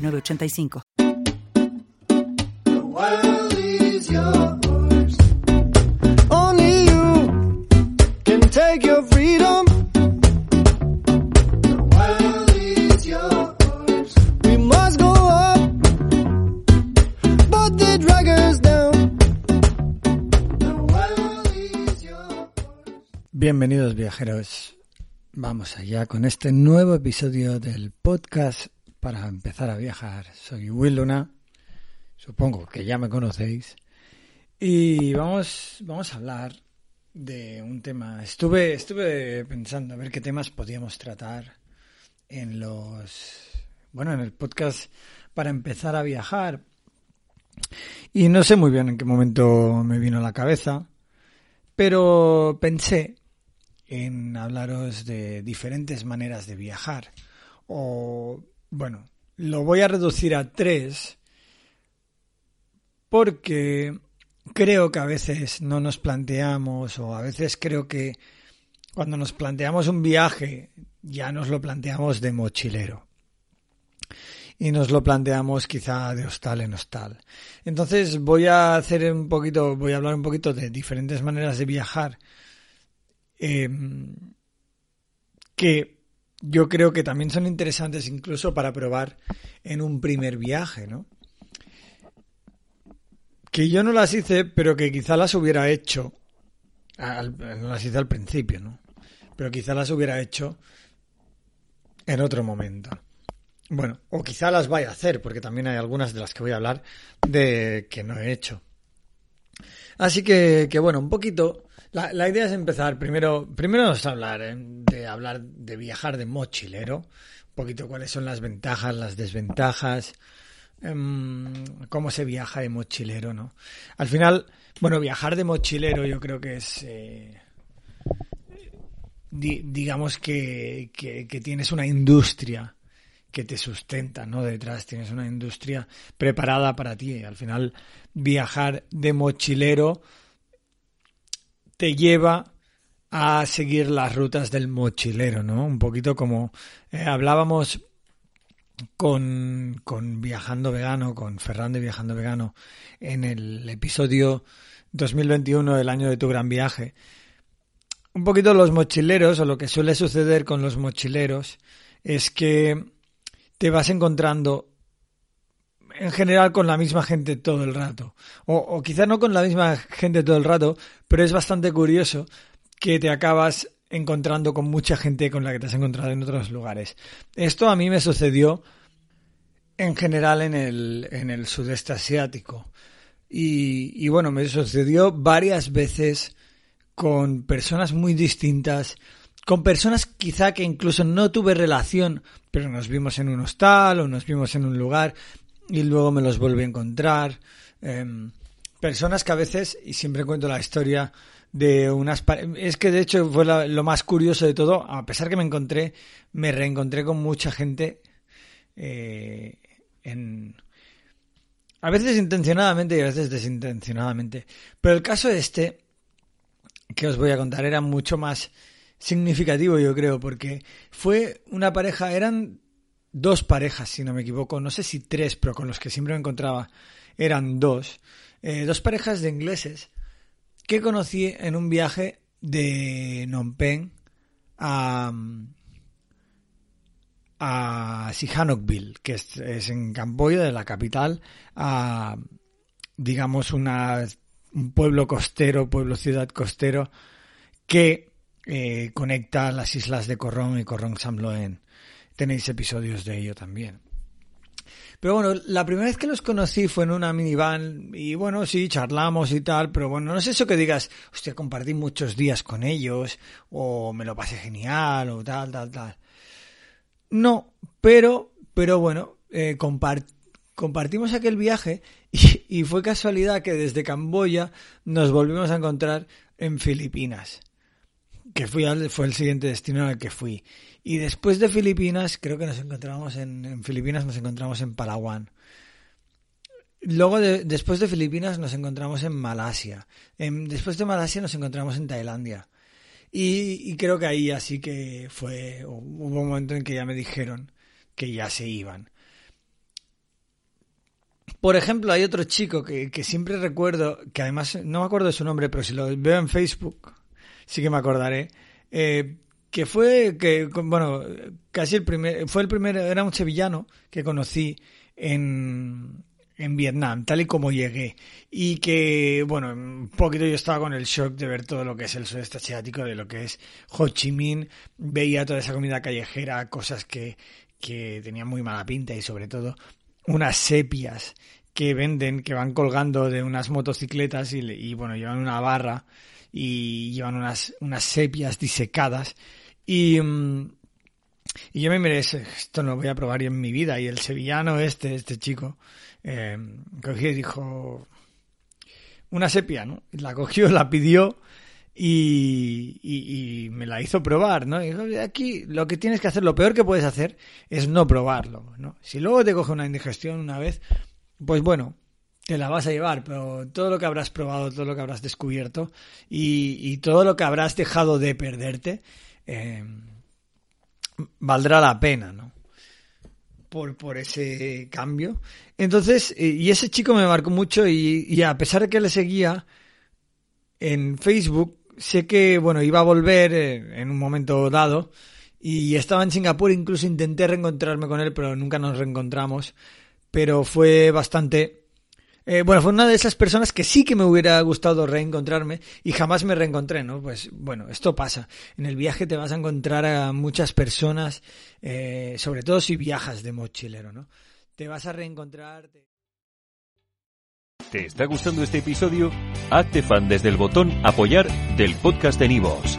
985. Only you can take your freedom. The world is yours. We must go up, but they drag us down. The world is yours. Bienvenidos viajeros. Vamos allá con este nuevo episodio del podcast para empezar a viajar. Soy Will supongo que ya me conocéis, y vamos, vamos a hablar de un tema. Estuve, estuve pensando a ver qué temas podíamos tratar en los, bueno, en el podcast para empezar a viajar. Y no sé muy bien en qué momento me vino a la cabeza, pero pensé en hablaros de diferentes maneras de viajar o bueno, lo voy a reducir a tres porque creo que a veces no nos planteamos o a veces creo que cuando nos planteamos un viaje ya nos lo planteamos de mochilero y nos lo planteamos quizá de hostal en hostal. Entonces voy a hacer un poquito, voy a hablar un poquito de diferentes maneras de viajar eh, que yo creo que también son interesantes incluso para probar en un primer viaje, ¿no? Que yo no las hice, pero que quizá las hubiera hecho. No las hice al principio, ¿no? Pero quizá las hubiera hecho en otro momento. Bueno, o quizá las vaya a hacer, porque también hay algunas de las que voy a hablar de que no he hecho. Así que, que bueno, un poquito la, la, idea es empezar primero, primero vamos a hablar ¿eh? de hablar de viajar de mochilero, un poquito cuáles son las ventajas, las desventajas, eh, cómo se viaja de mochilero, ¿no? Al final, bueno, viajar de mochilero yo creo que es, eh, di, digamos que, que, que tienes una industria que te sustenta, ¿no? Detrás tienes una industria preparada para ti. Al final, viajar de mochilero te lleva a seguir las rutas del mochilero, ¿no? Un poquito como eh, hablábamos con, con Viajando Vegano, con Ferran de Viajando Vegano, en el episodio 2021 del año de tu gran viaje. Un poquito los mochileros, o lo que suele suceder con los mochileros, es que te vas encontrando en general con la misma gente todo el rato. O, o quizá no con la misma gente todo el rato, pero es bastante curioso que te acabas encontrando con mucha gente con la que te has encontrado en otros lugares. Esto a mí me sucedió en general en el, en el sudeste asiático. Y, y bueno, me sucedió varias veces con personas muy distintas, con personas quizá que incluso no tuve relación, pero nos vimos en un hostal o nos vimos en un lugar y luego me los vuelvo a encontrar. Eh, personas que a veces, y siempre cuento la historia de unas... Es que de hecho fue lo más curioso de todo, a pesar que me encontré, me reencontré con mucha gente eh, en... A veces intencionadamente y a veces desintencionadamente. Pero el caso este, que os voy a contar, era mucho más significativo, yo creo, porque fue una pareja, eran dos parejas, si no me equivoco, no sé si tres, pero con los que siempre me encontraba eran dos, eh, dos parejas de ingleses que conocí en un viaje de Phnom Penh a, a Sihanoukville, que es, en Camboya, de la capital, a, digamos, una, un pueblo costero, pueblo ciudad costero, que eh, conecta las islas de Corrón y Corrón Samloen. Tenéis episodios de ello también. Pero bueno, la primera vez que los conocí fue en una minivan y bueno, sí, charlamos y tal, pero bueno, no es eso que digas, hostia, compartí muchos días con ellos o me lo pasé genial o tal, tal, tal. No, pero, pero bueno, eh, compar- compartimos aquel viaje y fue casualidad que desde Camboya nos volvimos a encontrar en Filipinas, que fui al- fue el siguiente destino al que fui. Y después de Filipinas, creo que nos encontramos en, en Filipinas, nos encontramos en Palawan. Luego, de- después de Filipinas, nos encontramos en Malasia. Después de Malasia, nos encontramos en Tailandia. Y, y creo que ahí así que fue, hubo un momento en que ya me dijeron que ya se iban. Por ejemplo, hay otro chico que, que siempre recuerdo, que además no me acuerdo de su nombre, pero si lo veo en Facebook, sí que me acordaré, eh, que fue, que bueno, casi el primer, fue el primer, era un sevillano que conocí en, en Vietnam, tal y como llegué. Y que, bueno, un poquito yo estaba con el shock de ver todo lo que es el sudeste asiático, de lo que es Ho Chi Minh, veía toda esa comida callejera, cosas que, que tenían muy mala pinta y sobre todo unas sepias que venden, que van colgando de unas motocicletas y, y, bueno, llevan una barra y llevan unas, unas sepias disecadas y, mm, y yo me miré, "Ese- esto no lo voy a probar en mi vida y el sevillano este, este chico, eh, cogió y dijo una sepia, ¿no? La cogió, la pidió y, y- y me la hizo probar, ¿no? Y dijo, aquí lo que tienes que hacer, lo peor que puedes hacer es no probarlo, ¿no? Si luego te coge una indigestión una vez, pues bueno, te la vas a llevar, pero todo lo que habrás probado, todo lo que habrás descubierto y, todo lo que habrás dejado de perderte, eh, valdrá la pena, ¿no? Por, por ese cambio. Entonces, eh, y ese chico me marcó mucho y, y a pesar de que le seguía en Facebook, sé que, bueno, iba a volver eh, en un momento dado y estaba en Singapur, incluso intenté reencontrarme con él, pero nunca nos reencontramos. Pero fue bastante... eh, bueno, fue una de esas personas que sí que me hubiera gustado reencontrarme y jamás me reencontré, ¿no? Pues bueno, esto pasa. En el viaje te vas a encontrar a muchas personas, eh, sobre todo si viajas de mochilero, ¿no? Te vas a reencontrar... te- ¿Te está gustando este episodio? Hazte fan desde el botón Apoyar del podcast de Nivos.